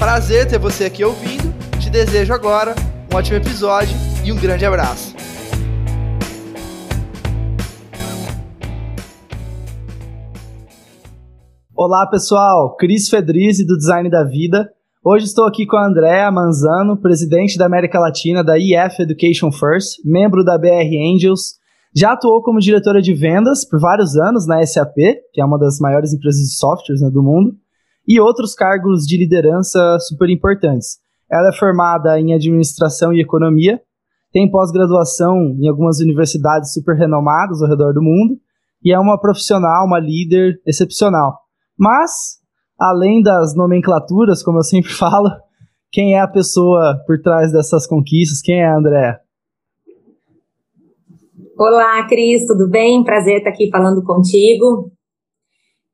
Prazer ter você aqui ouvindo. Te desejo agora um ótimo episódio e um grande abraço. Olá pessoal, Cris Fedrizzi do Design da Vida. Hoje estou aqui com a Andrea Manzano, presidente da América Latina da EF Education First, membro da BR Angels. Já atuou como diretora de vendas por vários anos na SAP, que é uma das maiores empresas de softwares né, do mundo, e outros cargos de liderança super importantes. Ela é formada em administração e economia, tem pós-graduação em algumas universidades super renomadas ao redor do mundo e é uma profissional, uma líder excepcional. Mas, além das nomenclaturas, como eu sempre falo, quem é a pessoa por trás dessas conquistas? Quem é a Andréa? Olá, Cris, tudo bem? Prazer estar aqui falando contigo.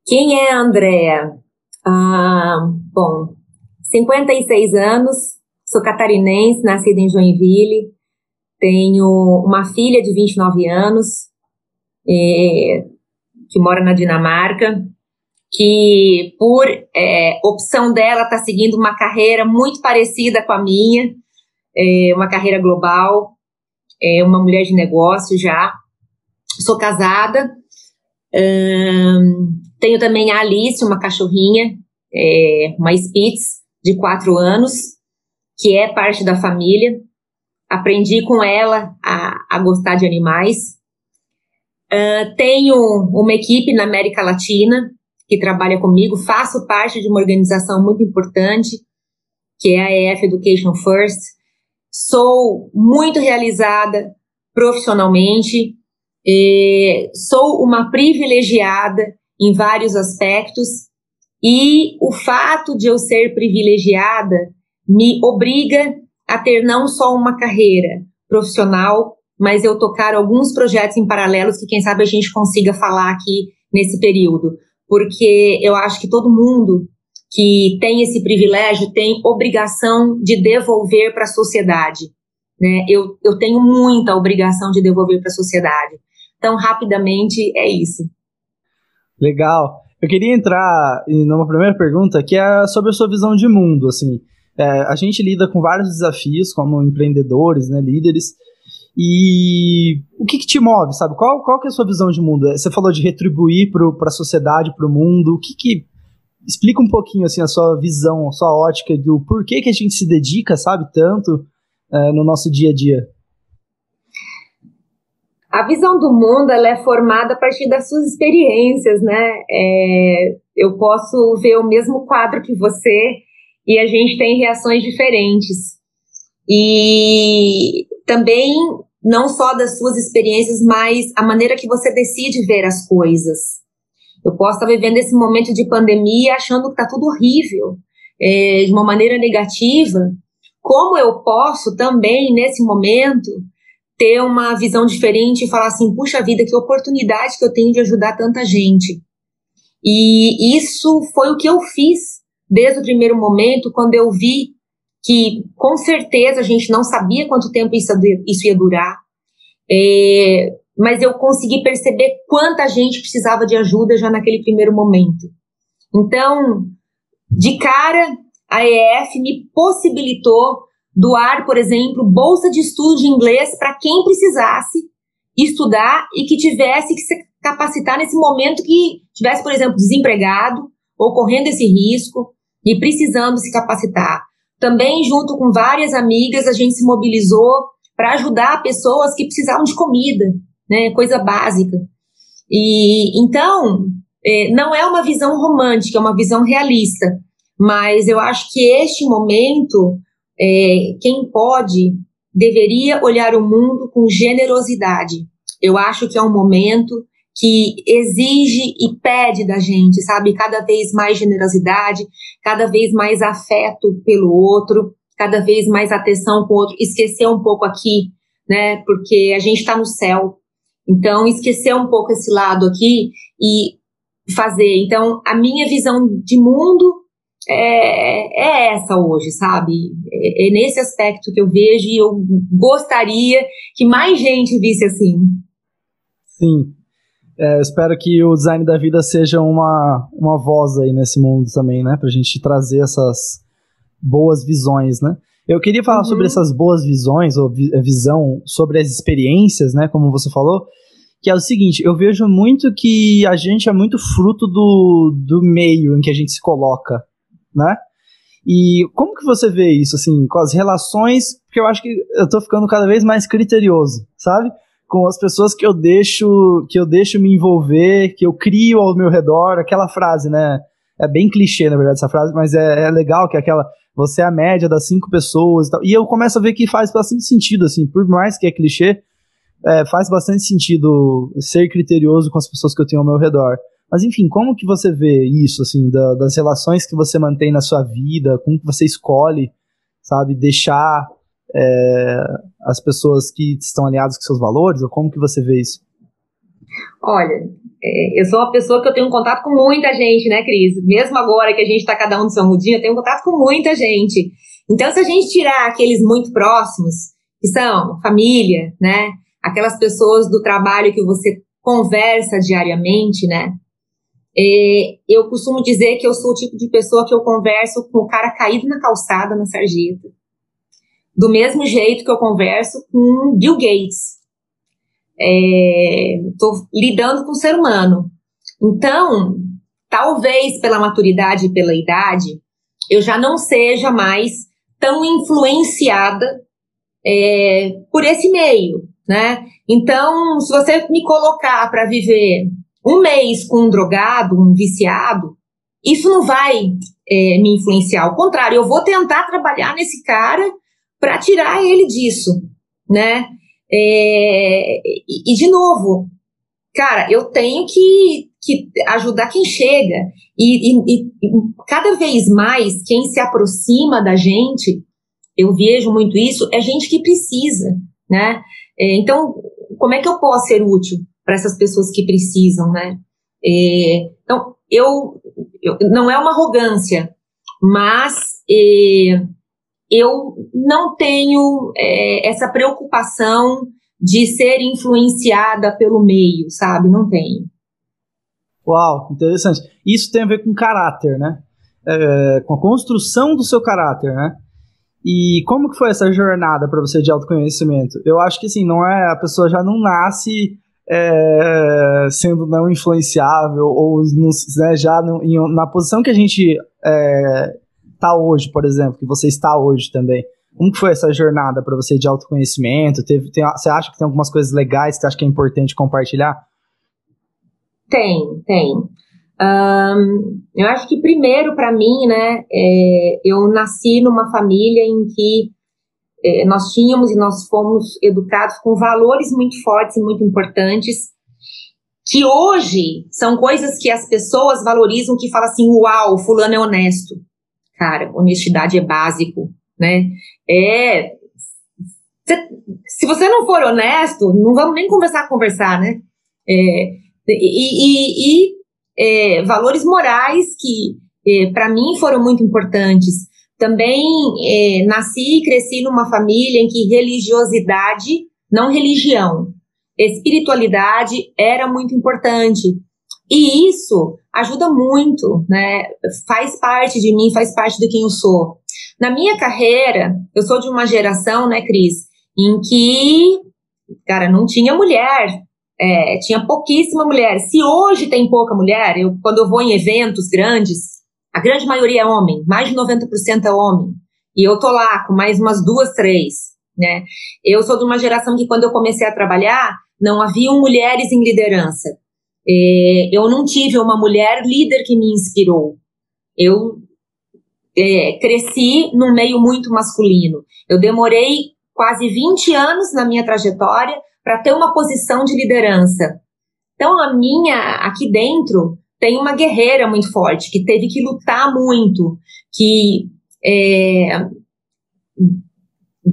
Quem é a Andréa? Ah, bom, 56 anos, sou catarinense, nascida em Joinville, tenho uma filha de 29 anos, é, que mora na Dinamarca, que por é, opção dela está seguindo uma carreira muito parecida com a minha, é, uma carreira global, é uma mulher de negócio já. Sou casada, hum, tenho também a Alice, uma cachorrinha, é, uma Spitz, de quatro anos, que é parte da família. Aprendi com ela a, a gostar de animais. Uh, tenho uma equipe na América Latina que trabalha comigo, faço parte de uma organização muito importante, que é a EF Education First. Sou muito realizada profissionalmente, sou uma privilegiada em vários aspectos, e o fato de eu ser privilegiada me obriga a ter não só uma carreira profissional, mas eu tocar alguns projetos em paralelos que quem sabe a gente consiga falar aqui nesse período porque eu acho que todo mundo que tem esse privilégio tem obrigação de devolver para a sociedade. Né? Eu, eu tenho muita obrigação de devolver para a sociedade. Então, rapidamente, é isso. Legal. Eu queria entrar numa primeira pergunta, que é sobre a sua visão de mundo. Assim, é, a gente lida com vários desafios como empreendedores, né, líderes, e o que, que, te move, sabe? Qual, qual que é a sua visão de mundo? Você falou de retribuir para a sociedade, para o mundo. O que, que explica um pouquinho assim a sua visão, a sua ótica do porquê que a gente se dedica, sabe, tanto é, no nosso dia a dia? A visão do mundo ela é formada a partir das suas experiências, né? É, eu posso ver o mesmo quadro que você e a gente tem reações diferentes. E também não só das suas experiências, mas a maneira que você decide ver as coisas. Eu posso estar vivendo esse momento de pandemia achando que está tudo horrível, é, de uma maneira negativa. Como eu posso também, nesse momento, ter uma visão diferente e falar assim: puxa vida, que oportunidade que eu tenho de ajudar tanta gente. E isso foi o que eu fiz desde o primeiro momento, quando eu vi que com certeza a gente não sabia quanto tempo isso, isso ia durar, é, mas eu consegui perceber quanta gente precisava de ajuda já naquele primeiro momento. Então, de cara, a EF me possibilitou doar, por exemplo, bolsa de estudo de inglês para quem precisasse estudar e que tivesse que se capacitar nesse momento que tivesse, por exemplo, desempregado ou correndo esse risco e precisando se capacitar. Também, junto com várias amigas, a gente se mobilizou para ajudar pessoas que precisavam de comida, né, coisa básica. E então, é, não é uma visão romântica, é uma visão realista. Mas eu acho que este momento, é, quem pode, deveria olhar o mundo com generosidade. Eu acho que é um momento que exige e pede da gente, sabe? Cada vez mais generosidade, cada vez mais afeto pelo outro, cada vez mais atenção com o outro, esquecer um pouco aqui, né? Porque a gente está no céu. Então, esquecer um pouco esse lado aqui e fazer. Então, a minha visão de mundo é, é essa hoje, sabe? É, é, nesse aspecto que eu vejo e eu gostaria que mais gente visse assim. Sim. É, espero que o design da vida seja uma, uma voz aí nesse mundo também, né? Pra gente trazer essas boas visões, né? Eu queria falar uhum. sobre essas boas visões, ou vi visão sobre as experiências, né? Como você falou, que é o seguinte, eu vejo muito que a gente é muito fruto do, do meio em que a gente se coloca, né? E como que você vê isso, assim, com as relações, porque eu acho que eu tô ficando cada vez mais criterioso, sabe? Com as pessoas que eu deixo, que eu deixo me envolver, que eu crio ao meu redor, aquela frase, né? É bem clichê, na verdade, essa frase, mas é, é legal que é aquela, você é a média das cinco pessoas e tal. E eu começo a ver que faz bastante sentido, assim, por mais que é clichê, é, faz bastante sentido ser criterioso com as pessoas que eu tenho ao meu redor. Mas enfim, como que você vê isso, assim, da, das relações que você mantém na sua vida, como que você escolhe, sabe, deixar é, as pessoas que estão alinhadas com seus valores, ou como que você vê isso? Olha, é, eu sou uma pessoa que eu tenho contato com muita gente, né, Cris? Mesmo agora que a gente está cada um no seu mudinho, eu tenho contato com muita gente. Então, se a gente tirar aqueles muito próximos, que são família, né, aquelas pessoas do trabalho que você conversa diariamente, né, é, eu costumo dizer que eu sou o tipo de pessoa que eu converso com o cara caído na calçada, na sarjeta. Do mesmo jeito que eu converso com Bill Gates. Estou é, lidando com o ser humano. Então, talvez pela maturidade e pela idade, eu já não seja mais tão influenciada é, por esse meio, né? Então, se você me colocar para viver um mês com um drogado, um viciado, isso não vai é, me influenciar. Ao contrário, eu vou tentar trabalhar nesse cara para tirar ele disso, né? É, e, de novo, cara, eu tenho que, que ajudar quem chega. E, e, e, cada vez mais, quem se aproxima da gente, eu vejo muito isso, é gente que precisa, né? É, então, como é que eu posso ser útil? Para essas pessoas que precisam, né? É, então, eu, eu, não é uma arrogância, mas é, eu não tenho é, essa preocupação de ser influenciada pelo meio, sabe? Não tenho. Uau, interessante. Isso tem a ver com caráter, né? É, com a construção do seu caráter, né? E como que foi essa jornada para você de autoconhecimento? Eu acho que assim, não é a pessoa já não nasce é, sendo não influenciável ou né, já no, em, na posição que a gente está é, hoje, por exemplo, que você está hoje também. Como que foi essa jornada para você de autoconhecimento? Teve, tem, você acha que tem algumas coisas legais que você acha que é importante compartilhar? Tem, tem. Um, eu acho que primeiro para mim, né, é, eu nasci numa família em que é, nós tínhamos e nós fomos educados com valores muito fortes e muito importantes, que hoje são coisas que as pessoas valorizam, que falam assim, uau, fulano é honesto. Cara, honestidade é básico, né? É... Se você não for honesto, não vamos nem conversar, conversar, né? É, e, e, e é, valores morais que, é, para mim, foram muito importantes. Também é, nasci e cresci numa família em que religiosidade, não religião, espiritualidade era muito importante. E isso ajuda muito, né? Faz parte de mim, faz parte de quem eu sou. Na minha carreira, eu sou de uma geração, né, Cris, em que, cara, não tinha mulher, é, tinha pouquíssima mulher. Se hoje tem pouca mulher, eu, quando eu vou em eventos grandes, a grande maioria é homem, mais de 90% é homem. E eu tô lá com mais umas duas, três, né? Eu sou de uma geração que quando eu comecei a trabalhar, não haviam mulheres em liderança. É, eu não tive uma mulher líder que me inspirou. Eu é, cresci num meio muito masculino. Eu demorei quase 20 anos na minha trajetória para ter uma posição de liderança. Então, a minha, aqui dentro, tem uma guerreira muito forte, que teve que lutar muito, que é,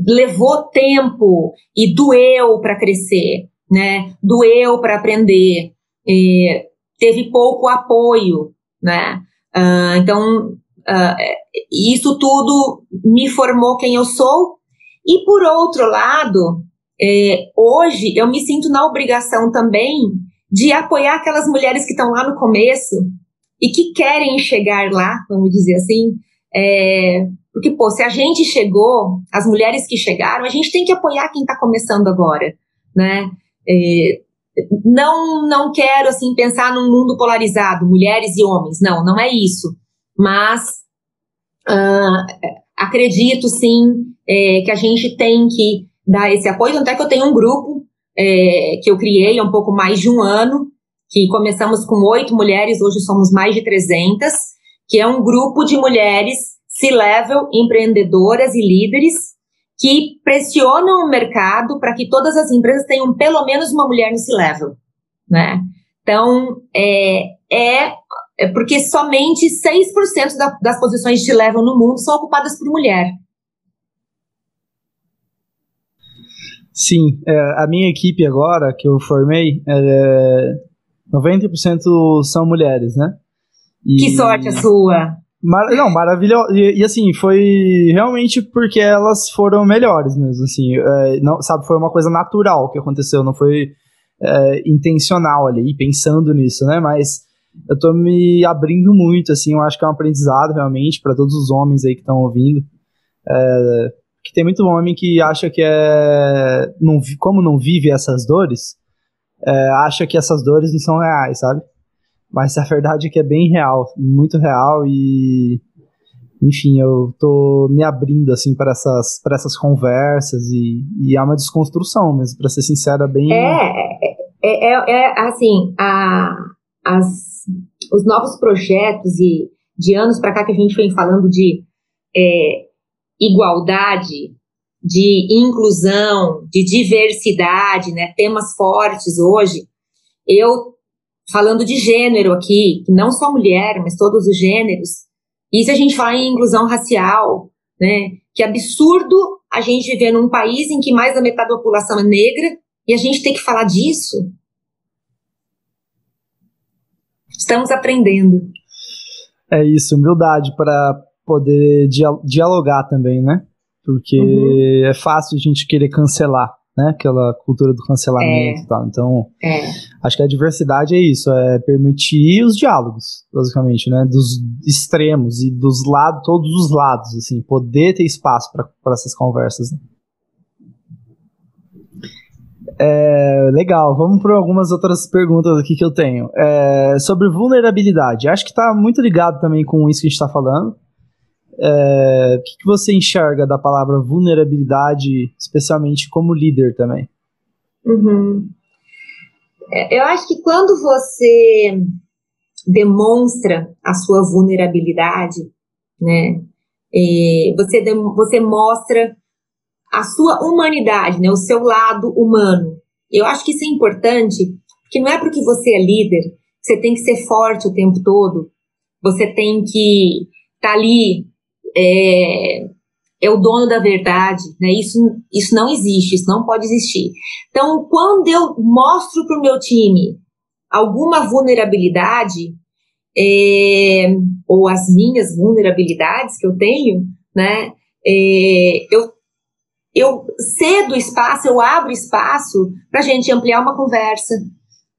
levou tempo e doeu para crescer, né? Doeu para aprender, é, teve pouco apoio, né? Uh, então, uh, isso tudo me formou quem eu sou. E por outro lado, é, hoje eu me sinto na obrigação também de apoiar aquelas mulheres que estão lá no começo e que querem chegar lá, vamos dizer assim. É, porque, pô, se a gente chegou, as mulheres que chegaram, a gente tem que apoiar quem está começando agora, né? É, não, não quero, assim, pensar num mundo polarizado, mulheres e homens, não, não é isso. Mas uh, acredito, sim, é, que a gente tem que dar esse apoio, tanto é que eu tenho um grupo é, que eu criei há um pouco mais de um ano, que começamos com oito mulheres, hoje somos mais de 300, que é um grupo de mulheres C-level, empreendedoras e líderes, que pressionam o mercado para que todas as empresas tenham pelo menos uma mulher no C-level, né? Então, é, é, é porque somente 6% da, das posições de level no mundo são ocupadas por mulher. Sim, é, a minha equipe agora, que eu formei, é, 90% são mulheres, né? E, que sorte a sua! Mar, não, maravilhoso. E, e, assim, foi realmente porque elas foram melhores mesmo, assim. É, não, sabe, foi uma coisa natural que aconteceu, não foi é, intencional ali, pensando nisso, né? Mas eu tô me abrindo muito, assim, eu acho que é um aprendizado realmente para todos os homens aí que estão ouvindo. É, que tem muito homem que acha que é. Não, como não vive essas dores, é, acha que essas dores não são reais, sabe? Mas a verdade é que é bem real, muito real e. Enfim, eu tô me abrindo assim para essas, para essas conversas e, e é uma desconstrução mesmo, para ser sincera, bem. É, é, é, é assim, a, as, os novos projetos e de anos para cá que a gente vem falando de é, igualdade, de inclusão, de diversidade, né, temas fortes hoje. Eu falando de gênero aqui, não só mulher, mas todos os gêneros. E se a gente falar em inclusão racial, né, que absurdo a gente viver num país em que mais da metade da população é negra e a gente tem que falar disso. Estamos aprendendo. É isso, humildade para poder dialogar também, né? Porque uhum. é fácil a gente querer cancelar, né? Aquela cultura do cancelamento é. e tal. Então, é. acho que a diversidade é isso, é permitir os diálogos, basicamente, né? Dos extremos e dos lados, todos os lados, assim, poder ter espaço para essas conversas. Né? É, legal, vamos para algumas outras perguntas aqui que eu tenho. É, sobre vulnerabilidade, acho que está muito ligado também com isso que a gente está falando. É, o que, que, você enxerga da palavra vulnerabilidade, especialmente como líder também? Uhum. É, eu acho que quando você demonstra a sua vulnerabilidade, né, você, você mostra a sua humanidade, né, o seu lado humano. Eu acho que isso é importante, porque não é porque você é líder, você tem que ser forte o tempo todo, você tem que estar tá ali é, é o dono da verdade, né? Isso, isso não existe, isso não pode existir. Então, quando eu mostro para o meu time alguma vulnerabilidade, é, ou as minhas vulnerabilidades que eu tenho, né? É, eu, eu cedo espaço, eu abro espaço para a gente ampliar uma conversa,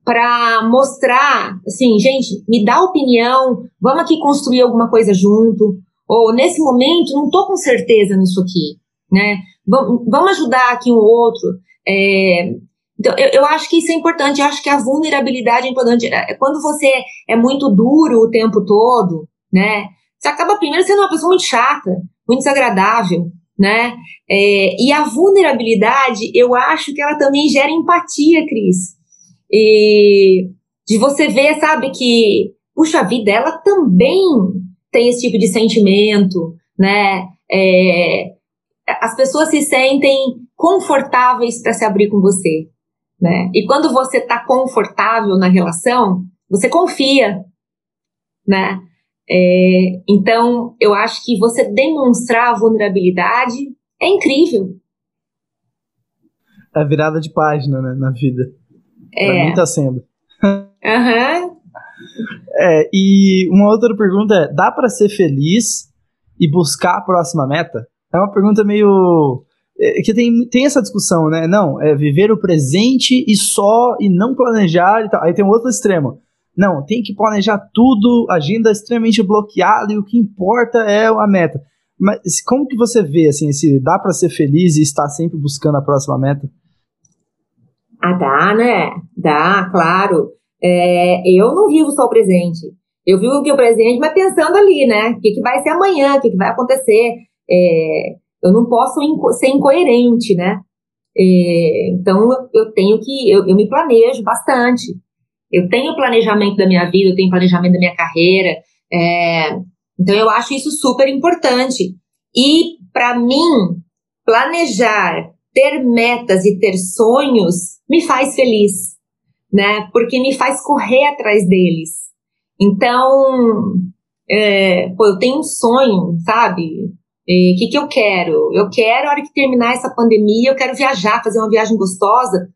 para mostrar, assim, gente, me dá opinião, vamos aqui construir alguma coisa junto, ou nesse momento não estou com certeza nisso aqui, né? Vamos, ajudar aqui um outro. É, então, eu, eu, acho que isso é importante, eu acho que a vulnerabilidade é importante. É, quando você é muito duro o tempo todo, né? Você acaba primeiro sendo uma pessoa muito chata, muito desagradável, né? É, e a vulnerabilidade, eu acho que ela também gera empatia, Cris. E de você ver, sabe, que, puxa vida, ela também tem esse tipo de sentimento, né? É, as pessoas se sentem confortáveis para se abrir com você, né? E quando você está confortável na relação, você confia, né? É, então, eu acho que você demonstrar vulnerabilidade é incrível. É a virada de página, né, na vida. É. Pra mim tá sendo. Aham. Uhum. É, e uma outra pergunta é: dá para ser feliz e buscar a próxima meta? É uma pergunta meio. É, que tem, tem essa discussão, né? Não, é viver o presente e só, e não planejar e tal. Aí tem um outro extremo. Não, tem que planejar tudo, agenda extremamente bloqueada e o que importa é a meta. Mas como que você vê, assim, se dá para ser feliz e estar sempre buscando a próxima meta? Ah, dá, né? Dá, claro. É, eu não vivo só o presente. Eu vivo o presente, mas pensando ali, né? O que, que vai ser amanhã, o que, que vai acontecer. É, eu não posso inco ser incoerente, né? É, então, eu tenho que. Eu, eu me planejo bastante. Eu tenho planejamento da minha vida, eu tenho planejamento da minha carreira. É, então, eu acho isso super importante. E, para mim, planejar, ter metas e ter sonhos me faz feliz, né? Porque me faz correr atrás deles. Então, é, pô, eu tenho um sonho, sabe? O que, que eu quero? Eu quero, a hora que terminar essa pandemia, eu quero viajar, fazer uma viagem gostosa.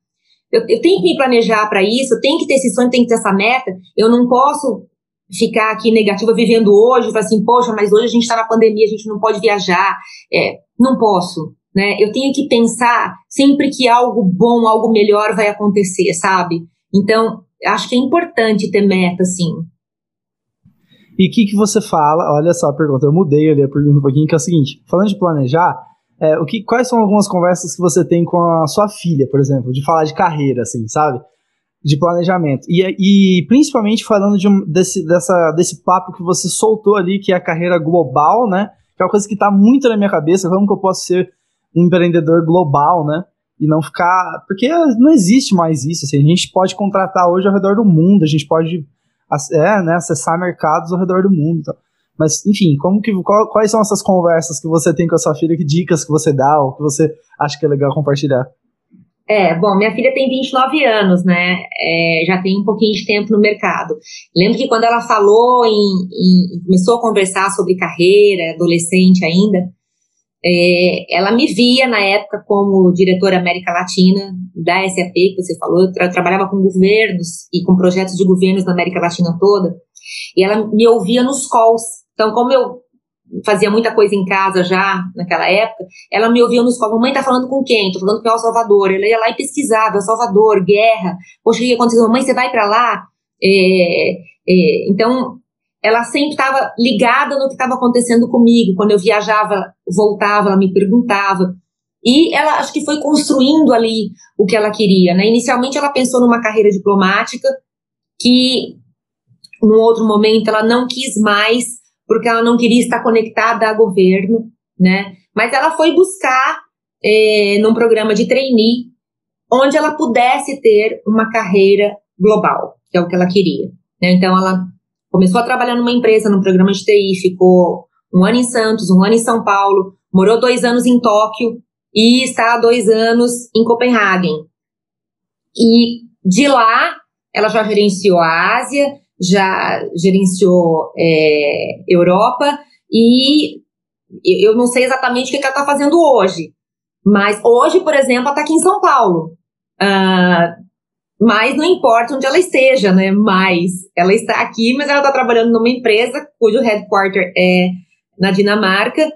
Eu, eu tenho que me planejar para isso, eu tenho que ter esse sonho, tenho que ter essa meta. Eu não posso ficar aqui negativa vivendo hoje, falar assim, poxa, mas hoje a gente está na pandemia, a gente não pode viajar. É, não posso, né? Eu tenho que pensar sempre que algo bom, algo melhor vai acontecer, sabe? Então, acho que é importante ter meta, sim. E o que, que você fala? Olha só a pergunta, eu mudei ali a pergunta um pouquinho, que é o seguinte: falando de planejar, é, o que, quais são algumas conversas que você tem com a sua filha, por exemplo, de falar de carreira, assim, sabe? De planejamento. E, e principalmente falando de um, desse, dessa, desse papo que você soltou ali, que é a carreira global, né? Que é uma coisa que está muito na minha cabeça, como que eu posso ser um empreendedor global, né? E não ficar. Porque não existe mais isso. Assim, a gente pode contratar hoje ao redor do mundo, a gente pode é, né, acessar mercados ao redor do mundo. Mas, enfim, como que, qual, quais são essas conversas que você tem com a sua filha? Que dicas que você dá ou que você acha que é legal compartilhar? É, bom, minha filha tem 29 anos, né? É, já tem um pouquinho de tempo no mercado. Lembro que quando ela falou em, em começou a conversar sobre carreira, adolescente ainda, é, ela me via na época como diretora América Latina da SAP, que você falou. Eu, tra trabalhava com governos e com projetos de governos na América Latina toda. E ela me ouvia nos calls. Então, como eu fazia muita coisa em casa já naquela época, ela me ouvia nos calls. Mamãe tá falando com quem? Tô falando com El Salvador. Ela ia lá e pesquisava, El Salvador, guerra. Poxa, o que aconteceu? Mamãe, você vai para lá? É, é, então, ela sempre estava ligada no que estava acontecendo comigo. Quando eu viajava, voltava, ela me perguntava. E ela acho que foi construindo ali o que ela queria. Né? Inicialmente ela pensou numa carreira diplomática que, num outro momento, ela não quis mais, porque ela não queria estar conectada a governo. Né? Mas ela foi buscar é, num programa de trainee, onde ela pudesse ter uma carreira global, que é o que ela queria. Né? Então ela Começou a trabalhar numa empresa, num programa de TI, ficou um ano em Santos, um ano em São Paulo, morou dois anos em Tóquio e está há dois anos em Copenhague. E de lá, ela já gerenciou a Ásia, já gerenciou é, Europa e eu não sei exatamente o que ela está fazendo hoje. Mas hoje, por exemplo, ela está aqui em São Paulo. Uh, mas não importa onde ela esteja, né? Mas ela está aqui, mas ela está trabalhando numa empresa cujo headquarter é na Dinamarca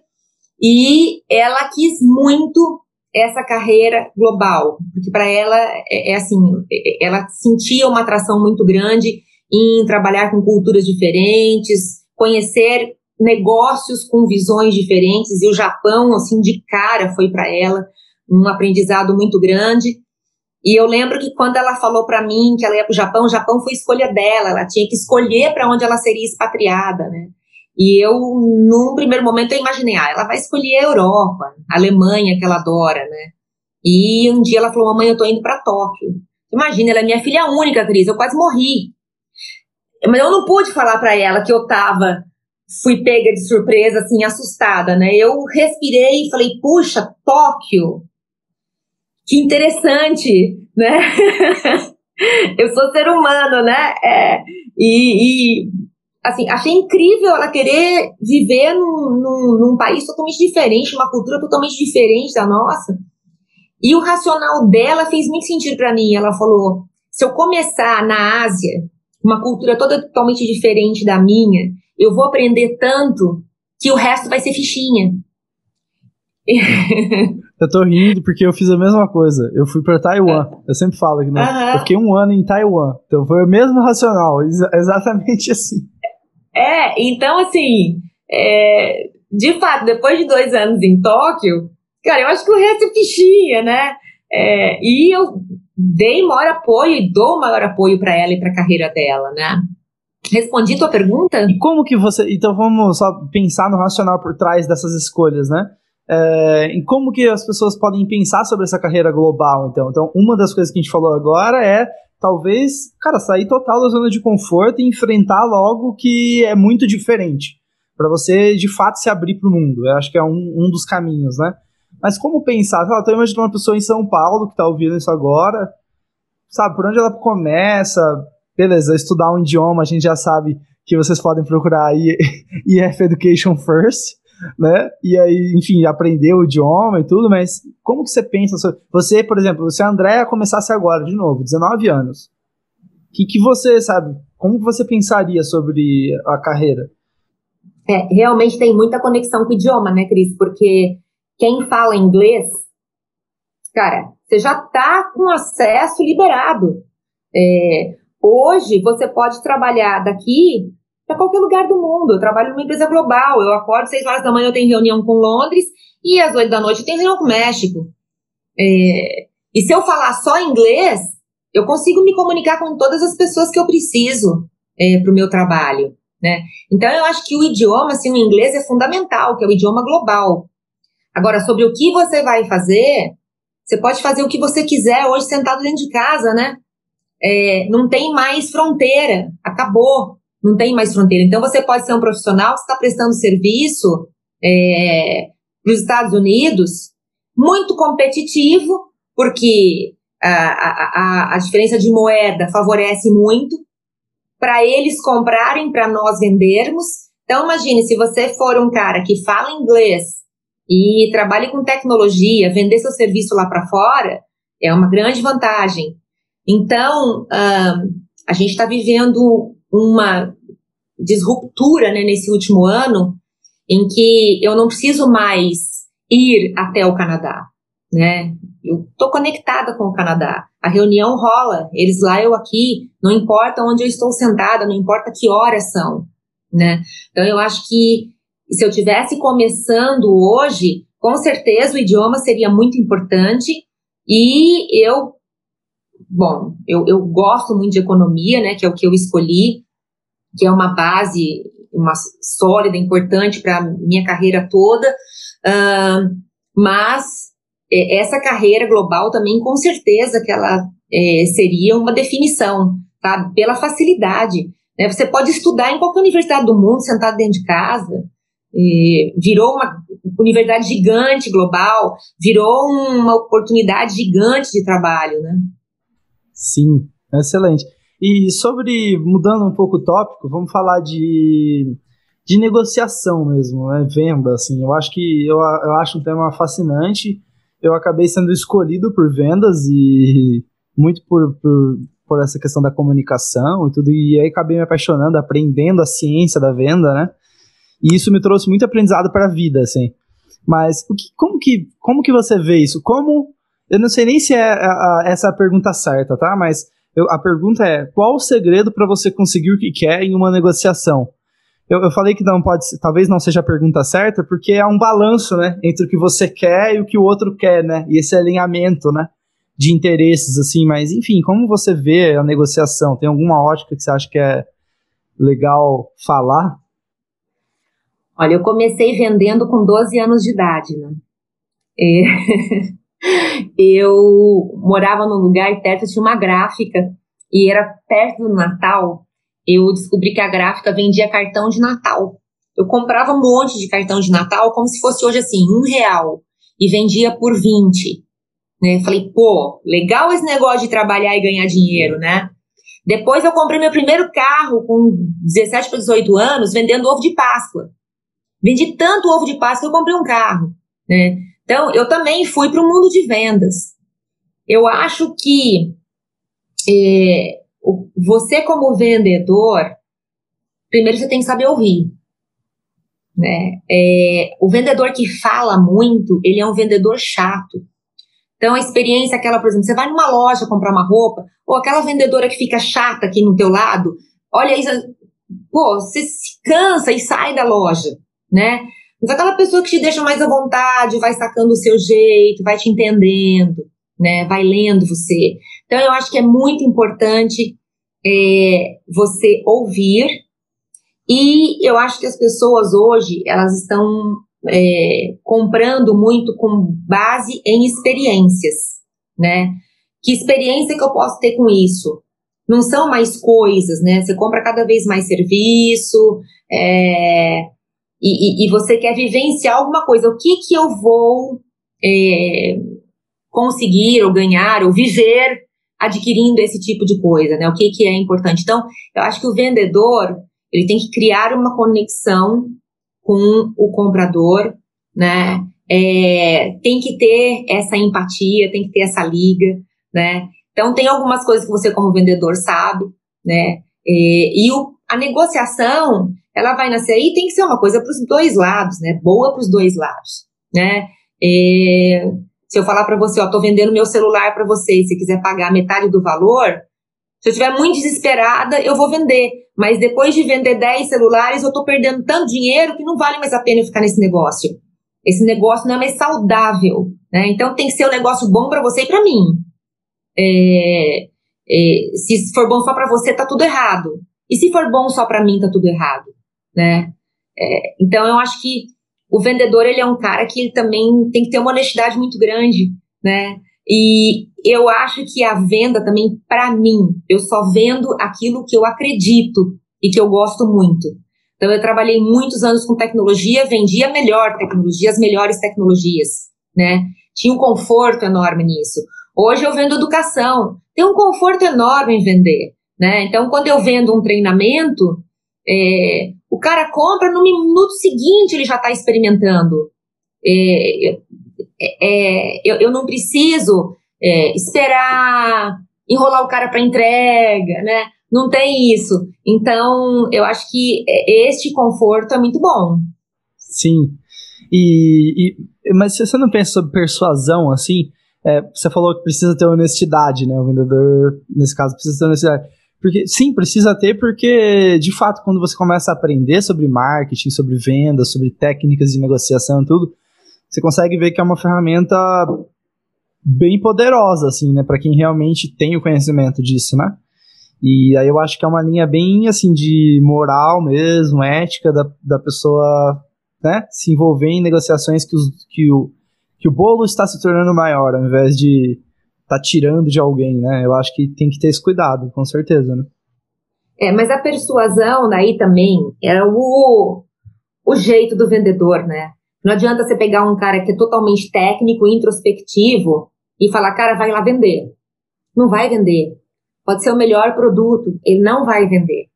e ela quis muito essa carreira global, porque para ela é, é, assim, é, ela sentia uma atração muito grande em trabalhar com culturas diferentes, conhecer negócios com visões diferentes e o Japão assim de cara foi para ela um aprendizado muito grande. E eu lembro que quando ela falou para mim que ela ia para o Japão, o Japão foi escolha dela, ela tinha que escolher para onde ela seria expatriada, né? E eu, num primeiro momento, eu imaginei, ah, ela vai escolher a Europa, a Alemanha, que ela adora, né? E um dia ela falou, mamãe, eu tô indo para Tóquio. Imagina, ela é minha filha única, Cris, eu quase morri. Mas eu não pude falar para ela que eu tava, fui pega de surpresa, assim, assustada, né? Eu respirei e falei, puxa, Tóquio, que interessante, né? eu sou ser humano, né? É, e, e, assim, achei incrível ela querer viver num, num, num país totalmente diferente, uma cultura totalmente diferente da nossa. E o racional dela fez muito sentido para mim. Ela falou: se eu começar na Ásia, uma cultura toda totalmente diferente da minha, eu vou aprender tanto que o resto vai ser fichinha. eu tô rindo porque eu fiz a mesma coisa. Eu fui para Taiwan. Eu sempre falo que né? eu fiquei um ano em Taiwan. Então foi o mesmo racional, exatamente assim. É, então assim, é, de fato, depois de dois anos em Tóquio, cara, eu acho que o resto é fichinha, né? É, e eu dei maior apoio e dou maior apoio para ela e para a carreira dela, né? Respondi tua pergunta? E como que você. Então vamos só pensar no racional por trás dessas escolhas, né? É, em como que as pessoas podem pensar sobre essa carreira global, então. Então, uma das coisas que a gente falou agora é talvez, cara, sair total da zona de conforto e enfrentar logo que é muito diferente. para você, de fato, se abrir para o mundo. Eu acho que é um, um dos caminhos, né? Mas como pensar? Sei lá, imaginando uma pessoa em São Paulo que está ouvindo isso agora, sabe, por onde ela começa? Beleza, estudar um idioma, a gente já sabe que vocês podem procurar IF Education First, né? E aí, enfim, aprender o idioma e tudo, mas como que você pensa? Você, por exemplo, se a Andréia começasse agora, de novo, 19 anos, que que você, sabe, como que você pensaria sobre a carreira? É, realmente tem muita conexão com o idioma, né, Cris? Porque quem fala inglês, cara, você já tá com acesso liberado. É, hoje, você pode trabalhar daqui para qualquer lugar do mundo. Eu trabalho numa empresa global. Eu acordo 6 horas da manhã, eu tenho reunião com Londres e às 8 da noite eu tenho reunião com o México. É, e se eu falar só inglês, eu consigo me comunicar com todas as pessoas que eu preciso é, para o meu trabalho. Né? Então, eu acho que o idioma, assim, o inglês é fundamental, que é o idioma global. Agora, sobre o que você vai fazer, você pode fazer o que você quiser hoje sentado dentro de casa, né? É, não tem mais fronteira, acabou não tem mais fronteira. Então, você pode ser um profissional que está prestando serviço é, para os Estados Unidos, muito competitivo, porque a, a, a diferença de moeda favorece muito para eles comprarem, para nós vendermos. Então, imagine, se você for um cara que fala inglês e trabalha com tecnologia, vender seu serviço lá para fora, é uma grande vantagem. Então, um, a gente está vivendo uma disruptura né, nesse último ano, em que eu não preciso mais ir até o Canadá, né? Eu estou conectada com o Canadá. A reunião rola, eles lá, eu aqui, não importa onde eu estou sentada, não importa que horas são, né? Então eu acho que se eu tivesse começando hoje, com certeza o idioma seria muito importante e eu, bom, eu, eu gosto muito de economia, né? Que é o que eu escolhi que é uma base uma sólida, importante para a minha carreira toda, uh, mas é, essa carreira global também, com certeza que ela é, seria uma definição, tá? Pela facilidade. Né? Você pode estudar em qualquer universidade do mundo, sentado dentro de casa, virou uma universidade gigante global, virou uma oportunidade gigante de trabalho, né? Sim, excelente. E sobre, mudando um pouco o tópico, vamos falar de, de negociação mesmo, né? Venda, assim. Eu acho que eu, eu acho um tema fascinante. Eu acabei sendo escolhido por vendas e muito por, por, por essa questão da comunicação e tudo. E aí acabei me apaixonando, aprendendo a ciência da venda, né? E isso me trouxe muito aprendizado para a vida, assim. Mas o que, como, que, como que você vê isso? Como. Eu não sei nem se é a, a, essa a pergunta certa, tá? Mas eu, a pergunta é: qual o segredo para você conseguir o que quer em uma negociação? Eu, eu, falei que não pode, talvez não seja a pergunta certa, porque é um balanço, né, entre o que você quer e o que o outro quer, né, e esse alinhamento, né, de interesses, assim. Mas, enfim, como você vê a negociação? Tem alguma ótica que você acha que é legal falar? Olha, eu comecei vendendo com 12 anos de idade, né? É... eu morava num lugar perto tinha uma gráfica e era perto do Natal. Eu descobri que a gráfica vendia cartão de Natal. Eu comprava um monte de cartão de Natal como se fosse hoje assim, um real, e vendia por 20. Né? Falei, pô, legal esse negócio de trabalhar e ganhar dinheiro, né? Depois eu comprei meu primeiro carro com 17 para 18 anos, vendendo ovo de Páscoa. Vendi tanto ovo de Páscoa que eu comprei um carro. Né? Então, eu também fui para o mundo de vendas. Eu acho que é, você, como vendedor, primeiro você tem que saber ouvir. Né? É, o vendedor que fala muito, ele é um vendedor chato. Então, a experiência, aquela, por exemplo, você vai numa loja comprar uma roupa, ou aquela vendedora que fica chata aqui no teu lado, olha isso, pô, você se cansa e sai da loja, né? Mas aquela pessoa que te deixa mais à vontade, vai sacando o seu jeito, vai te entendendo, né? Vai lendo você. Então, eu acho que é muito importante é, você ouvir, e eu acho que as pessoas hoje, elas estão é, comprando muito com base em experiências, né? Que experiência que eu posso ter com isso? Não são mais coisas, né? Você compra cada vez mais serviço, é, e, e, você quer vivenciar alguma coisa. O que que eu vou é, conseguir, ou ganhar, ou viver adquirindo esse tipo de coisa, né? O que que é importante? Então, eu acho que o vendedor, ele tem que criar uma conexão com o comprador, né? É, tem que ter essa empatia, tem que ter essa liga, né? Então tem algumas coisas que você como vendedor sabe, né? E, e o, a negociação ela vai nascer aí tem que ser uma coisa para os dois lados, né? Boa para os dois lados, né? É, se eu falar para você, ó, tô vendendo meu celular para você, se quiser pagar metade do valor, se eu estiver muito desesperada, eu vou vender. Mas depois de vender 10 celulares, eu estou perdendo tanto dinheiro que não vale mais a pena eu ficar nesse negócio. Esse negócio não é mais saudável. Né? Então tem que ser um negócio bom para você e para mim. É, é, se for bom só para você, tá tudo errado. E se for bom só para mim, tá tudo errado. Né? É, então eu acho que o vendedor ele é um cara que ele também tem que ter uma honestidade muito grande, né? E eu acho que a venda também, para mim, eu só vendo aquilo que eu acredito e que eu gosto muito. Então, eu trabalhei muitos anos com tecnologia, vendia melhor tecnologia, as melhores tecnologias, né? Tinha um conforto enorme nisso. Hoje eu vendo educação, tem um conforto enorme em vender, né? Então, quando eu vendo um treinamento, é, o cara compra, no minuto seguinte ele já está experimentando. É, é, eu, eu não preciso é, esperar enrolar o cara para entrega, né? Não tem isso. Então, eu acho que este conforto é muito bom. Sim. E, e mas você não pensa sobre persuasão assim? É, você falou que precisa ter honestidade, né? O vendedor, nesse caso, precisa ter honestidade. Porque, sim, precisa ter, porque, de fato, quando você começa a aprender sobre marketing, sobre vendas, sobre técnicas de negociação e tudo, você consegue ver que é uma ferramenta bem poderosa, assim, né, para quem realmente tem o conhecimento disso, né? E aí eu acho que é uma linha bem, assim, de moral mesmo, ética da, da pessoa, né, se envolver em negociações que, os, que, o, que o bolo está se tornando maior, ao invés de tá tirando de alguém, né? Eu acho que tem que ter esse cuidado, com certeza, né? É, mas a persuasão daí também é o, o jeito do vendedor, né? Não adianta você pegar um cara que é totalmente técnico, introspectivo e falar, cara, vai lá vender. Não vai vender. Pode ser o melhor produto, ele não vai vender.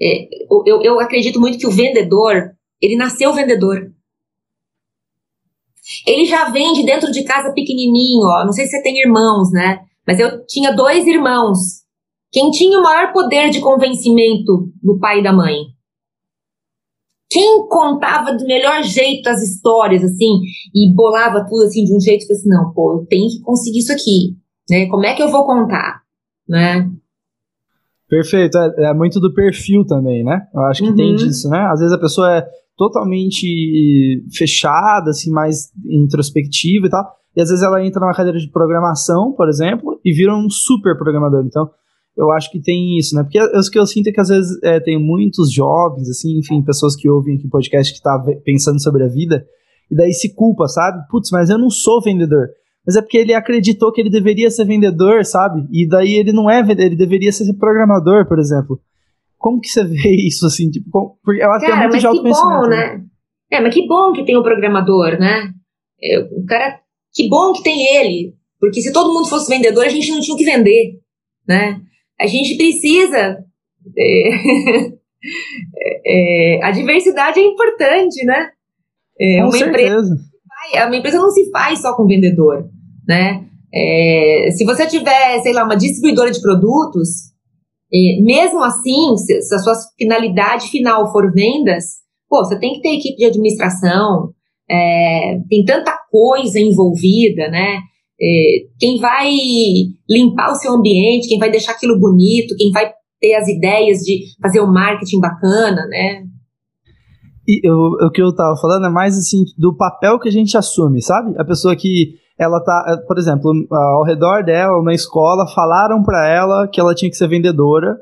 É, eu, eu acredito muito que o vendedor, ele nasceu vendedor. Ele já vende dentro de casa pequenininho, ó. Não sei se você tem irmãos, né? Mas eu tinha dois irmãos. Quem tinha o maior poder de convencimento do pai e da mãe? quem contava do melhor jeito as histórias, assim, e bolava tudo, assim, de um jeito, que assim, não, pô, eu tenho que conseguir isso aqui, né? Como é que eu vou contar, né? Perfeito, é, é muito do perfil também, né? Eu acho que uhum. tem disso, né? Às vezes a pessoa é totalmente fechada, assim, mais introspectiva e tal, e às vezes ela entra numa cadeira de programação, por exemplo, e vira um super programador. Então, eu acho que tem isso, né? Porque o que eu sinto é que às vezes é, tem muitos jovens, assim, enfim, pessoas que ouvem aqui podcast que tá pensando sobre a vida, e daí se culpa, sabe? Putz, mas eu não sou vendedor. Mas é porque ele acreditou que ele deveria ser vendedor, sabe? E daí ele não é vendedor, ele deveria ser programador, por exemplo. Como que você vê isso, assim? Tipo, como, porque eu acho cara, que é muito de autoconhecimento. Bom, né? né? É, mas que bom que tem o um programador, né? É, o cara que bom que tem ele, porque se todo mundo fosse vendedor, a gente não tinha o que vender, né? A gente precisa. É, é, a diversidade é importante, né? É, com uma certeza. Empresa, uma empresa não se faz só com vendedor, né? É, se você tiver, sei lá, uma distribuidora de produtos, é, mesmo assim, se, se, a sua finalidade final for vendas, pô, você tem que ter equipe de administração, é, tem tanta coisa envolvida, né? É, quem vai limpar o seu ambiente, quem vai deixar aquilo bonito, quem vai ter as ideias de fazer o um marketing bacana, né? E eu, o que eu tava falando é mais assim do papel que a gente assume, sabe? A pessoa que ela tá, eh, por exemplo, ao redor dela, na escola, falaram para ela que ela tinha que ser vendedora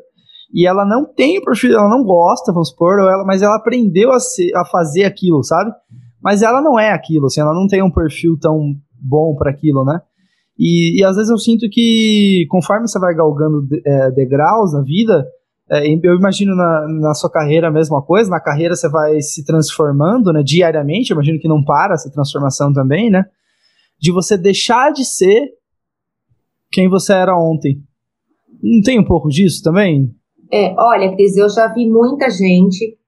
e ela não tem o perfil, ela não gosta, vamos supor, ela, mas ela aprendeu a, ser, a fazer aquilo, sabe? Mas ela não é aquilo, assim, ela não tem um perfil tão bom para aquilo, né? E, e, às vezes eu sinto que conforme você vai galgando de, é, degraus na vida, é, eu imagino na, na sua carreira a mesma coisa, na carreira você vai se transformando, né, diariamente, eu imagino que não para essa transformação também, né? De você deixar de ser quem você era ontem. Não tem um pouco disso também? É, olha, Cris, eu já vi muita gente,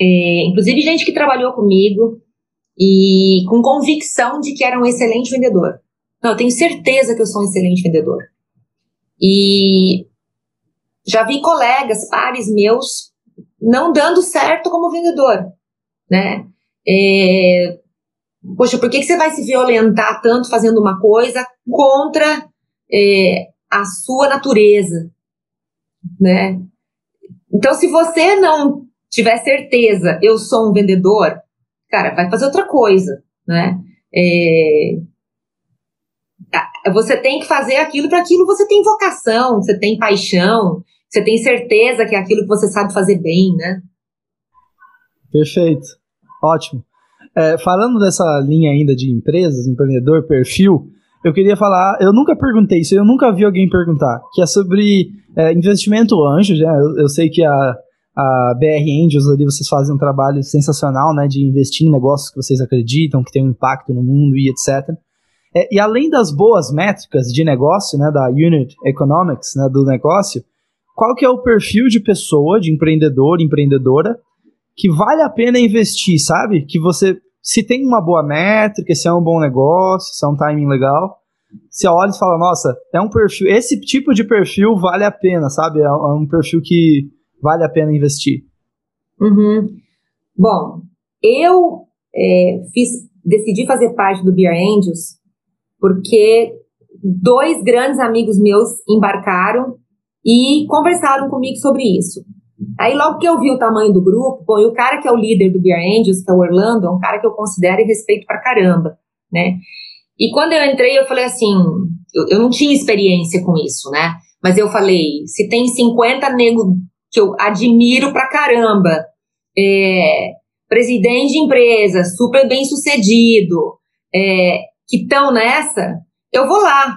é, inclusive gente que trabalhou comigo, e com convicção de que era um excelente vendedor. Não, eu tenho certeza que eu sou um excelente vendedor. E já vi colegas, pares meus, não dando certo como vendedor, né? É, poxa, por que, que você vai se violentar tanto fazendo uma coisa contra é, a sua natureza, né? Então, se você não tiver certeza, eu sou um vendedor, cara, vai fazer outra coisa, né? É, você tem que fazer aquilo para aquilo você tem vocação, você tem paixão, você tem certeza que é aquilo que você sabe fazer bem, né? Perfeito, ótimo. É, falando dessa linha ainda de empresas, empreendedor, perfil, eu queria falar, eu nunca perguntei isso, eu nunca vi alguém perguntar, que é sobre é, investimento anjo, já, eu, eu, sei que a, a BR Angels ali, vocês fazem um trabalho sensacional, né, de investir em negócios que vocês acreditam, que tem um impacto no mundo e etc. É, e além das boas métricas de negócio, né, da Unit Economics, né, do negócio, qual que é o perfil de pessoa, de empreendedor, empreendedora, que vale a pena investir, sabe? Que você, se tem uma boa métrica, se é um bom negócio, se é um timing legal, você olha e fala, nossa, é um perfil, esse tipo de perfil vale a pena, sabe? É, é um perfil que vale a pena investir. Uhum. Bom, eu é, fiz, decidi fazer parte do Beer Angels porque dois grandes amigos meus embarcaram e conversaram comigo sobre isso. Aí logo que eu vi o tamanho do grupo, pô, e o cara que é o líder do Beer Angels, que é o Orlando, é um cara que eu considero e respeito pra caramba, né? E quando eu entrei, eu falei assim, eu, eu não tinha experiência com isso, né? Mas eu falei, se tem 50 negros que eu admiro pra caramba, é, presidente de empresa, super bem sucedido, é, que estão nessa, eu vou lá.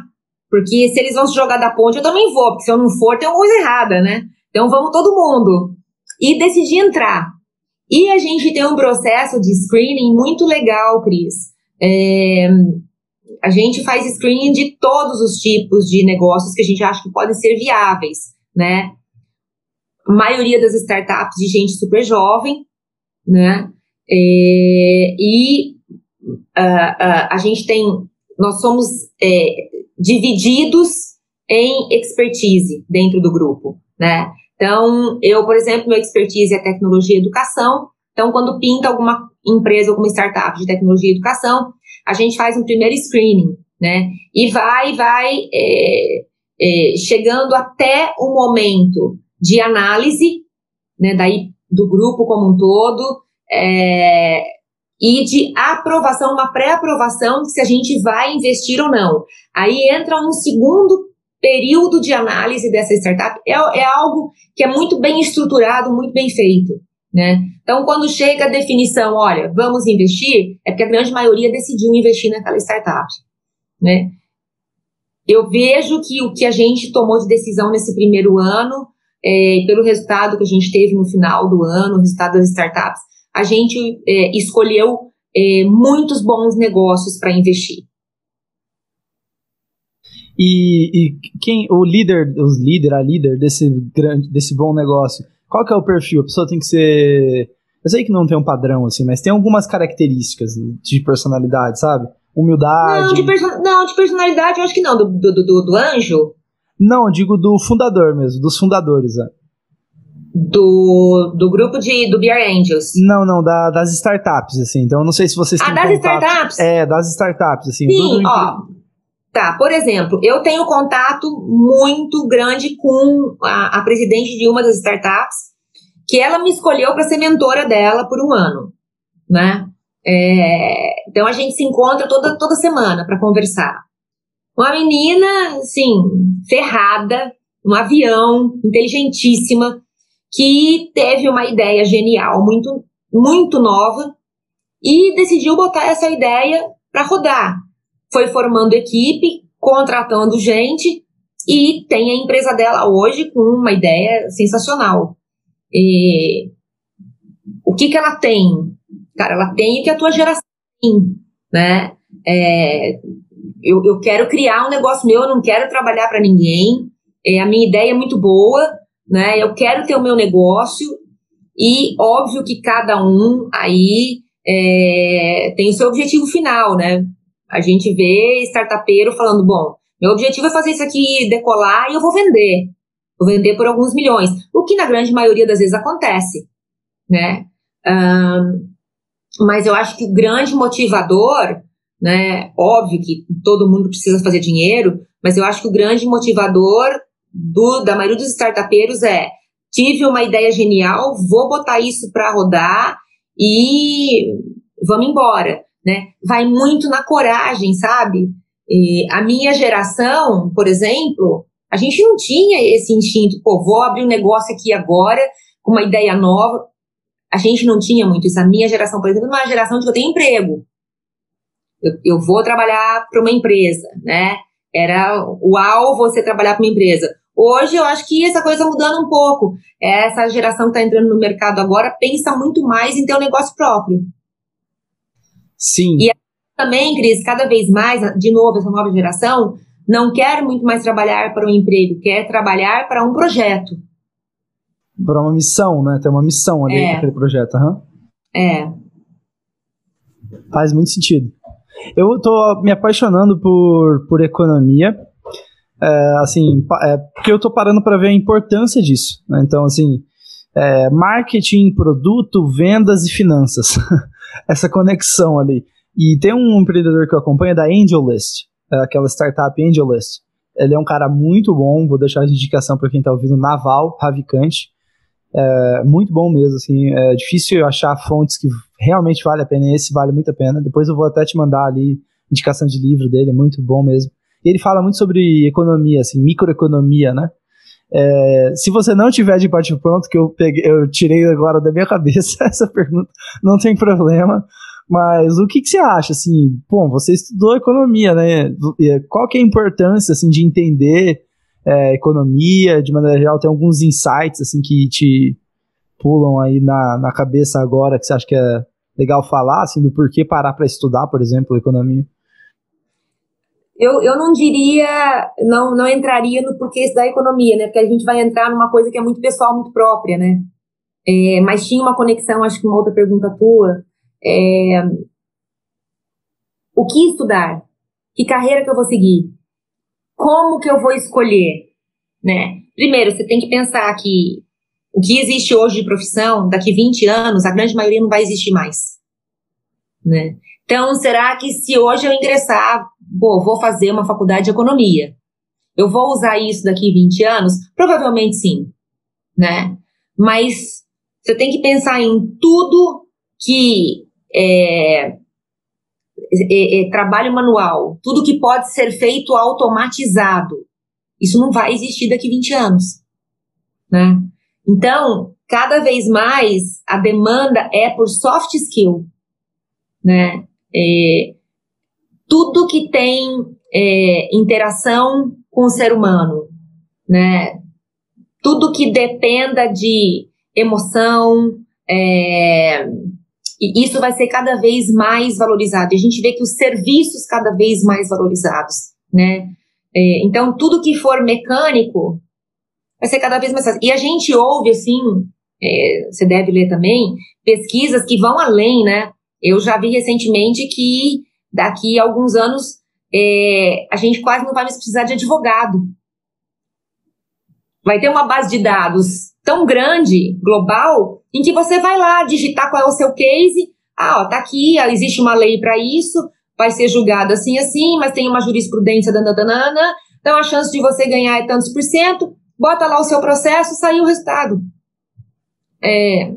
Porque se eles vão se jogar da ponte, eu também vou, porque se eu não for, tem uma coisa errada, né? Então vamos todo mundo. E decidi entrar. E a gente tem um processo de screening muito legal, Cris. É, a gente faz screening de todos os tipos de negócios que a gente acha que podem ser viáveis, né? A maioria das startups de gente super jovem, né? É, e uh, a gente tem, nós somos é, divididos em expertise dentro do grupo, né? Então, eu, por exemplo, meu expertise é tecnologia e educação. Então, quando pinta alguma empresa, alguma startup de tecnologia e educação, a gente faz um primeiro screening, né? E vai, vai é, é, chegando até o momento de análise, né? Daí do grupo como um todo, é, e de aprovação, uma pré-aprovação se a gente vai investir ou não. Aí entra um segundo período de análise dessa startup é, é algo que é muito bem estruturado, muito bem feito. Né? Então, quando chega a definição, olha, vamos investir, é porque a grande maioria decidiu investir naquela startup. Né? Eu vejo que o que a gente tomou de decisão nesse primeiro ano, é, pelo resultado que a gente teve no final do ano, o resultado das startups, a gente é, escolheu é, muitos bons negócios para investir. E, e quem o líder, os líder, a líder desse grande, desse bom negócio, qual que é o perfil? A pessoa tem que ser eu sei que não tem um padrão, assim, mas tem algumas características de personalidade, sabe? Humildade. Não, de, perso não, de personalidade eu acho que não. Do, do, do, do anjo? Não, digo do fundador mesmo, dos fundadores. É. Do, do grupo de, do Beer Angels. Não, não, da, das startups, assim. Então, eu não sei se vocês ah, têm. Ah, das contato. startups? É, das startups, assim. Sim, ó. Tá, por exemplo, eu tenho contato muito grande com a, a presidente de uma das startups, que ela me escolheu para ser mentora dela por um ano, né? É, então a gente se encontra toda, toda semana para conversar. Uma menina, assim, ferrada, um avião, inteligentíssima, que teve uma ideia genial, muito, muito nova, e decidiu botar essa ideia para rodar. Foi formando equipe, contratando gente, e tem a empresa dela hoje com uma ideia sensacional. E, o que que ela tem? Cara, ela tem o que a tua geração tem, né? É, eu, eu quero criar um negócio meu, eu não quero trabalhar para ninguém. É, a minha ideia é muito boa, né? Eu quero ter o meu negócio e óbvio que cada um aí é, tem o seu objetivo final, né? A gente vê startupeiro falando, bom, meu objetivo é fazer isso aqui decolar e eu vou vender. Vou vender por alguns milhões, o que na grande maioria das vezes acontece, né? Um, mas eu acho que o grande motivador, né? Óbvio que todo mundo precisa fazer dinheiro, mas eu acho que o grande motivador do, da maioria dos startupeiros é tive uma ideia genial, vou botar isso para rodar e vamos embora, né? Vai muito na coragem, sabe? E a minha geração, por exemplo, a gente não tinha esse instinto, pô, vou abrir um negócio aqui agora, com uma ideia nova. A gente não tinha muito isso. A minha geração, por exemplo, é uma geração de que eu tenho emprego. Eu, eu vou trabalhar para uma empresa, né? Era uau você trabalhar para uma empresa. Hoje eu acho que essa coisa está mudando um pouco. Essa geração que está entrando no mercado agora pensa muito mais em ter um negócio próprio. Sim. E também, Cris, cada vez mais, de novo, essa nova geração não quer muito mais trabalhar para um emprego, quer trabalhar para um projeto. Para uma missão, né? Tem uma missão ali é. naquele projeto. Uhum. É. Faz muito sentido. Eu estou me apaixonando por, por economia, é, assim, é, porque eu estou parando para ver a importância disso. Né? Então, assim, é, marketing, produto, vendas e finanças. Essa conexão ali. E tem um empreendedor que eu acompanho da AngelList. É aquela startup AngelList. Ele é um cara muito bom, vou deixar de indicação para quem está ouvindo, Naval Ravicante. É, muito bom mesmo, assim, é difícil achar fontes que realmente vale a pena, esse vale muito a pena. Depois eu vou até te mandar ali indicação de livro dele, é muito bom mesmo. E ele fala muito sobre economia, assim, microeconomia, né? É, se você não tiver de parte pronto, que eu peguei, eu tirei agora da minha cabeça essa pergunta, não tem problema. Mas o que, que você acha, assim, bom, você estudou economia, né? Qual que é a importância, assim, de entender é, economia, de maneira geral, tem alguns insights, assim, que te pulam aí na, na cabeça agora, que você acha que é legal falar, assim, do porquê parar para estudar, por exemplo, economia? Eu, eu não diria, não, não entraria no porquê da economia, né? Porque a gente vai entrar numa coisa que é muito pessoal, muito própria, né? É, mas tinha uma conexão, acho que uma outra pergunta tua, é, o que estudar? Que carreira que eu vou seguir? Como que eu vou escolher? Né? Primeiro, você tem que pensar que o que existe hoje de profissão, daqui 20 anos, a grande maioria não vai existir mais. Né? Então, será que se hoje eu ingressar, bom, vou fazer uma faculdade de economia, eu vou usar isso daqui 20 anos? Provavelmente sim, né? Mas você tem que pensar em tudo que é, é, é, trabalho manual, tudo que pode ser feito automatizado, isso não vai existir daqui 20 anos, né? Então, cada vez mais a demanda é por soft skill, né? É, tudo que tem é, interação com o ser humano, né? Tudo que dependa de emoção, é, e isso vai ser cada vez mais valorizado. E a gente vê que os serviços cada vez mais valorizados, né? É, então, tudo que for mecânico vai ser cada vez mais fácil. E a gente ouve, assim, é, você deve ler também, pesquisas que vão além, né? Eu já vi recentemente que daqui a alguns anos é, a gente quase não vai mais precisar de advogado. Vai ter uma base de dados tão grande, global, em que você vai lá digitar qual é o seu case. Ah, ó, tá aqui, existe uma lei para isso, vai ser julgado assim, assim, mas tem uma jurisprudência, dananana, então a chance de você ganhar é tantos por cento, bota lá o seu processo, saiu o resultado. É...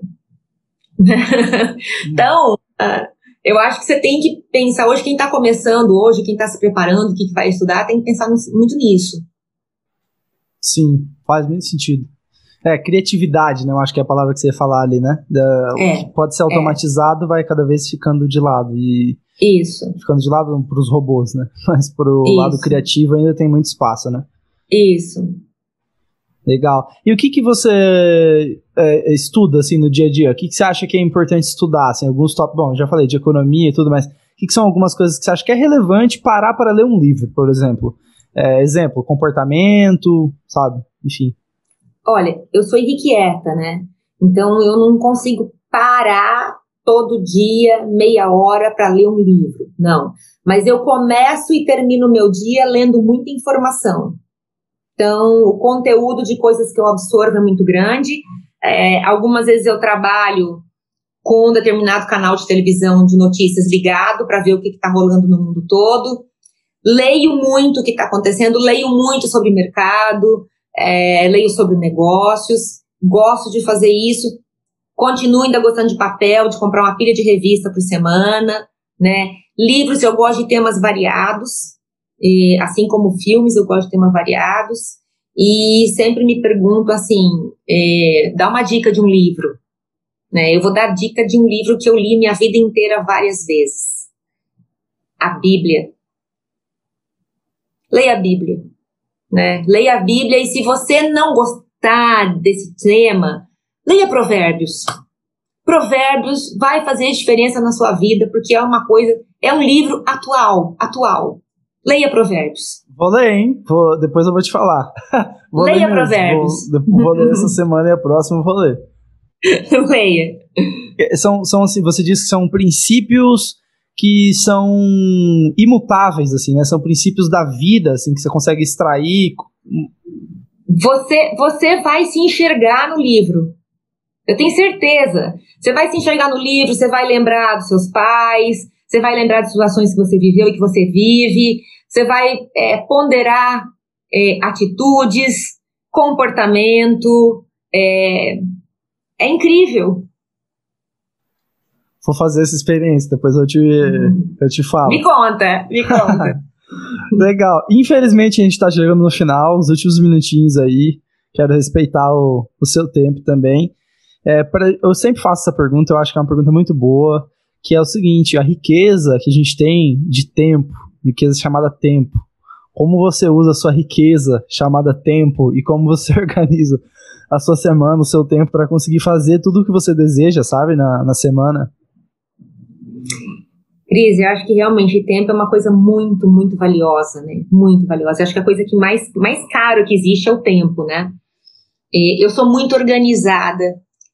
então, uh, eu acho que você tem que pensar, hoje quem está começando, hoje quem está se preparando, que vai estudar, tem que pensar muito nisso. Sim, faz muito sentido. É, criatividade, né? Eu acho que é a palavra que você ia falar ali, né? Da, é, pode ser automatizado, é. vai cada vez ficando de lado. E Isso. Ficando de lado para os robôs, né? Mas para o lado criativo ainda tem muito espaço, né? Isso. Legal. E o que, que você é, estuda, assim, no dia a dia? O que, que você acha que é importante estudar? Assim, alguns top... Bom, já falei de economia e tudo, mas o que, que são algumas coisas que você acha que é relevante parar para ler um livro, por exemplo? É, exemplo, comportamento, sabe? Enfim. Olha, eu sou irrequieta, né? Então eu não consigo parar todo dia, meia hora, para ler um livro. Não. Mas eu começo e termino o meu dia lendo muita informação. Então, o conteúdo de coisas que eu absorvo é muito grande. É, algumas vezes eu trabalho com um determinado canal de televisão de notícias ligado para ver o que está rolando no mundo todo. Leio muito o que está acontecendo, leio muito sobre mercado, é, leio sobre negócios, gosto de fazer isso. Continuo ainda gostando de papel, de comprar uma pilha de revista por semana, né? Livros eu gosto de temas variados, e, assim como filmes, eu gosto de temas variados. E sempre me pergunto assim: é, dá uma dica de um livro. Né? Eu vou dar dica de um livro que eu li minha vida inteira várias vezes: a Bíblia. Leia a Bíblia. Né? Leia a Bíblia, e se você não gostar desse tema, leia Provérbios. Provérbios vai fazer diferença na sua vida, porque é uma coisa, é um livro atual, atual. Leia Provérbios. Vou ler, hein? Vou, depois eu vou te falar. Vou Leia ler Provérbios. Vou, vou ler essa semana e a próxima eu vou ler. Leia. É, são, são assim, você disse que são princípios que são imutáveis, assim, né? São princípios da vida, assim, que você consegue extrair. Você, você vai se enxergar no livro. Eu tenho certeza. Você vai se enxergar no livro, você vai lembrar dos seus pais, você vai lembrar de situações que você viveu e que você vive, você vai é, ponderar é, atitudes, comportamento. É, é incrível. Vou fazer essa experiência, depois eu te, uhum. eu te falo. Me conta, me conta. Legal. Infelizmente a gente está chegando no final, os últimos minutinhos aí. Quero respeitar o, o seu tempo também. É, pra, eu sempre faço essa pergunta, eu acho que é uma pergunta muito boa que é o seguinte: a riqueza que a gente tem de tempo, riqueza chamada tempo, como você usa a sua riqueza chamada tempo e como você organiza a sua semana, o seu tempo para conseguir fazer tudo o que você deseja, sabe, na, na semana? Cris, eu acho que realmente tempo é uma coisa muito, muito valiosa, né? Muito valiosa. Eu acho que a coisa que mais, mais caro que existe é o tempo, né? Eu sou muito organizada,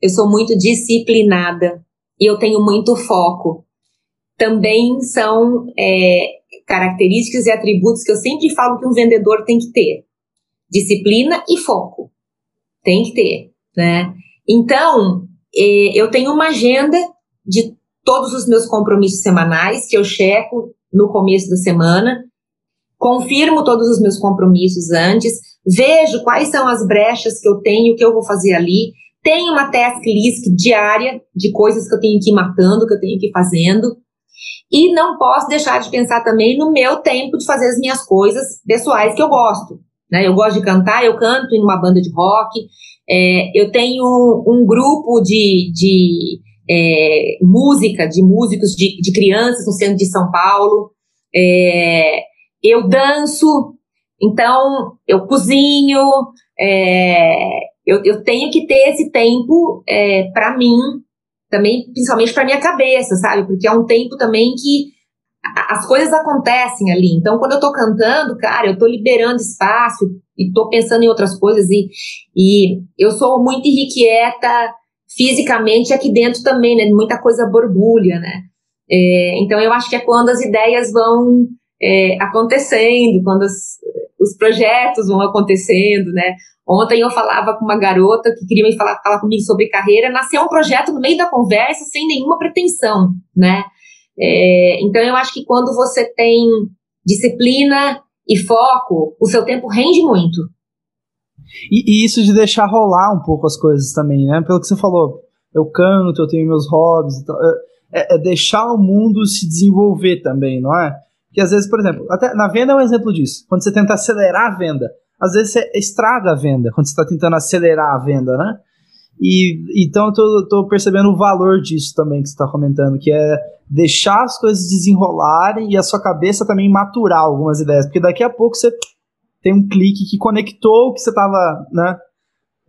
eu sou muito disciplinada, e eu tenho muito foco. Também são é, características e atributos que eu sempre falo que um vendedor tem que ter: disciplina e foco. Tem que ter, né? Então, é, eu tenho uma agenda de todos os meus compromissos semanais que eu checo no começo da semana, confirmo todos os meus compromissos antes, vejo quais são as brechas que eu tenho, que eu vou fazer ali, tem uma task list diária de coisas que eu tenho que ir matando, que eu tenho que ir fazendo. E não posso deixar de pensar também no meu tempo de fazer as minhas coisas pessoais que eu gosto. Né? Eu gosto de cantar, eu canto em uma banda de rock. É, eu tenho um grupo de, de é, música, de músicos, de, de, crianças no centro de São Paulo. É, eu danço, então eu cozinho. É, eu, eu tenho que ter esse tempo é, para mim, também, principalmente para minha cabeça, sabe? Porque é um tempo também que as coisas acontecem ali. Então, quando eu tô cantando, cara, eu tô liberando espaço e tô pensando em outras coisas. E, e eu sou muito irrequieta fisicamente aqui dentro também, né? Muita coisa borbulha, né? É, então, eu acho que é quando as ideias vão é, acontecendo, quando as, os projetos vão acontecendo, né? Ontem eu falava com uma garota que queria me falar, falar comigo sobre carreira, nasceu um projeto no meio da conversa sem nenhuma pretensão, né? É, então eu acho que quando você tem disciplina e foco, o seu tempo rende muito. E, e, isso de deixar rolar um pouco as coisas também, né? Pelo que você falou, eu canto, eu tenho meus hobbies, é, é deixar o mundo se desenvolver também, não é? Que às vezes, por exemplo, até na venda é um exemplo disso. Quando você tenta acelerar a venda, às vezes você estraga a venda quando você está tentando acelerar a venda, né? E então eu tô, tô percebendo o valor disso também que você está comentando, que é deixar as coisas desenrolarem e a sua cabeça também maturar algumas ideias, porque daqui a pouco você tem um clique que conectou o que você estava, né?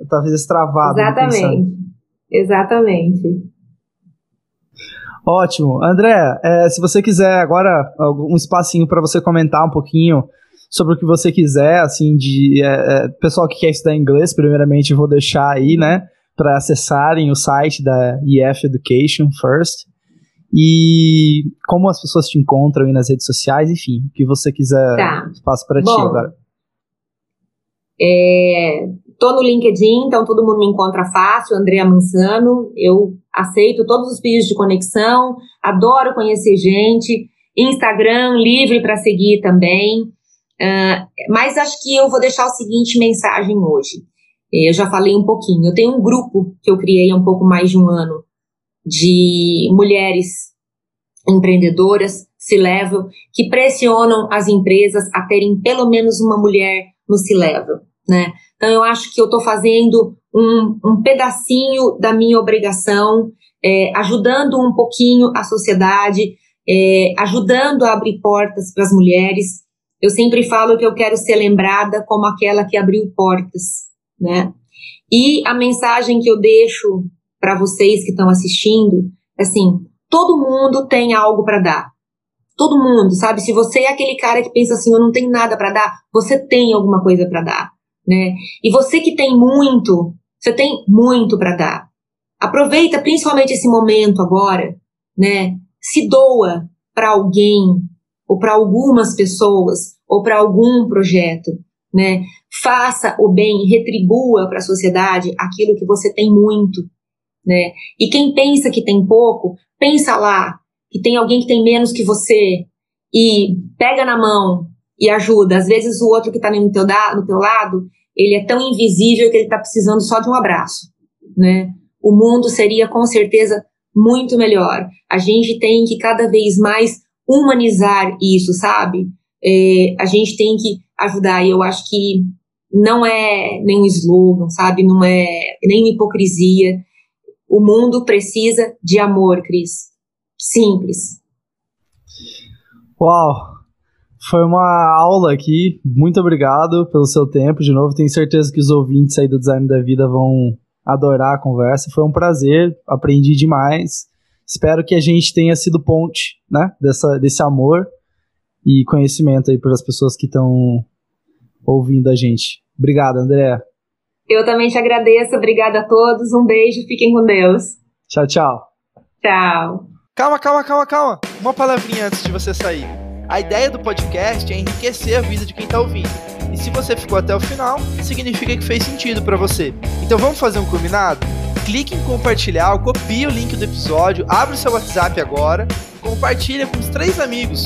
Talvez extravado. Exatamente. Exatamente. Ótimo. André, é, se você quiser agora um espacinho para você comentar um pouquinho sobre o que você quiser, assim, de é, é, pessoal que quer estudar inglês, primeiramente vou deixar aí, né, para acessarem o site da EF Education First e como as pessoas te encontram aí nas redes sociais, enfim, o que você quiser, tá. espaço para ti agora. É, tô no LinkedIn, então todo mundo me encontra fácil, Andrea Mansano. Eu aceito todos os pedidos de conexão, adoro conhecer gente. Instagram livre para seguir também. Uh, mas acho que eu vou deixar o seguinte mensagem hoje. Eu já falei um pouquinho. Eu tenho um grupo que eu criei há um pouco mais de um ano de mulheres empreendedoras, C-level, que pressionam as empresas a terem pelo menos uma mulher no C-level, né? Então eu acho que eu estou fazendo um, um, pedacinho da minha obrigação, é, ajudando um pouquinho a sociedade, é, ajudando a abrir portas para as mulheres. Eu sempre falo que eu quero ser lembrada como aquela que abriu portas, né? E a mensagem que eu deixo para vocês que estão assistindo é assim: todo mundo tem algo para dar. Todo mundo, sabe? Se você é aquele cara que pensa assim, eu não tenho nada para dar, você tem alguma coisa para dar, né? E você que tem muito, você tem muito para dar. Aproveita principalmente esse momento agora, né? Se doa para alguém ou para algumas pessoas ou para algum projeto, né? Faça o bem, retribua para a sociedade aquilo que você tem muito, né? E quem pensa que tem pouco, pensa lá que tem alguém que tem menos que você e pega na mão e ajuda. Às vezes o outro que está no teu, no teu lado, ele é tão invisível que ele está precisando só de um abraço, né? O mundo seria com certeza muito melhor. A gente tem que cada vez mais humanizar isso, sabe? É, a gente tem que ajudar. E eu acho que não é nem um slogan, sabe? Não é nem hipocrisia. O mundo precisa de amor, Cris. Simples. Uau! Foi uma aula aqui. Muito obrigado pelo seu tempo. De novo, tenho certeza que os ouvintes aí do Design da Vida vão adorar a conversa. Foi um prazer, aprendi demais. Espero que a gente tenha sido ponte, né, dessa, desse amor e conhecimento aí para as pessoas que estão ouvindo a gente. Obrigado, André. Eu também te agradeço. Obrigada a todos. Um beijo. Fiquem com Deus. Tchau, tchau. Tchau. Calma, calma, calma, calma. Uma palavrinha antes de você sair. A ideia do podcast é enriquecer a vida de quem está ouvindo. E se você ficou até o final, significa que fez sentido para você. Então vamos fazer um combinado? Clique em compartilhar, copie o link do episódio, abre o seu WhatsApp agora, compartilha com os três amigos,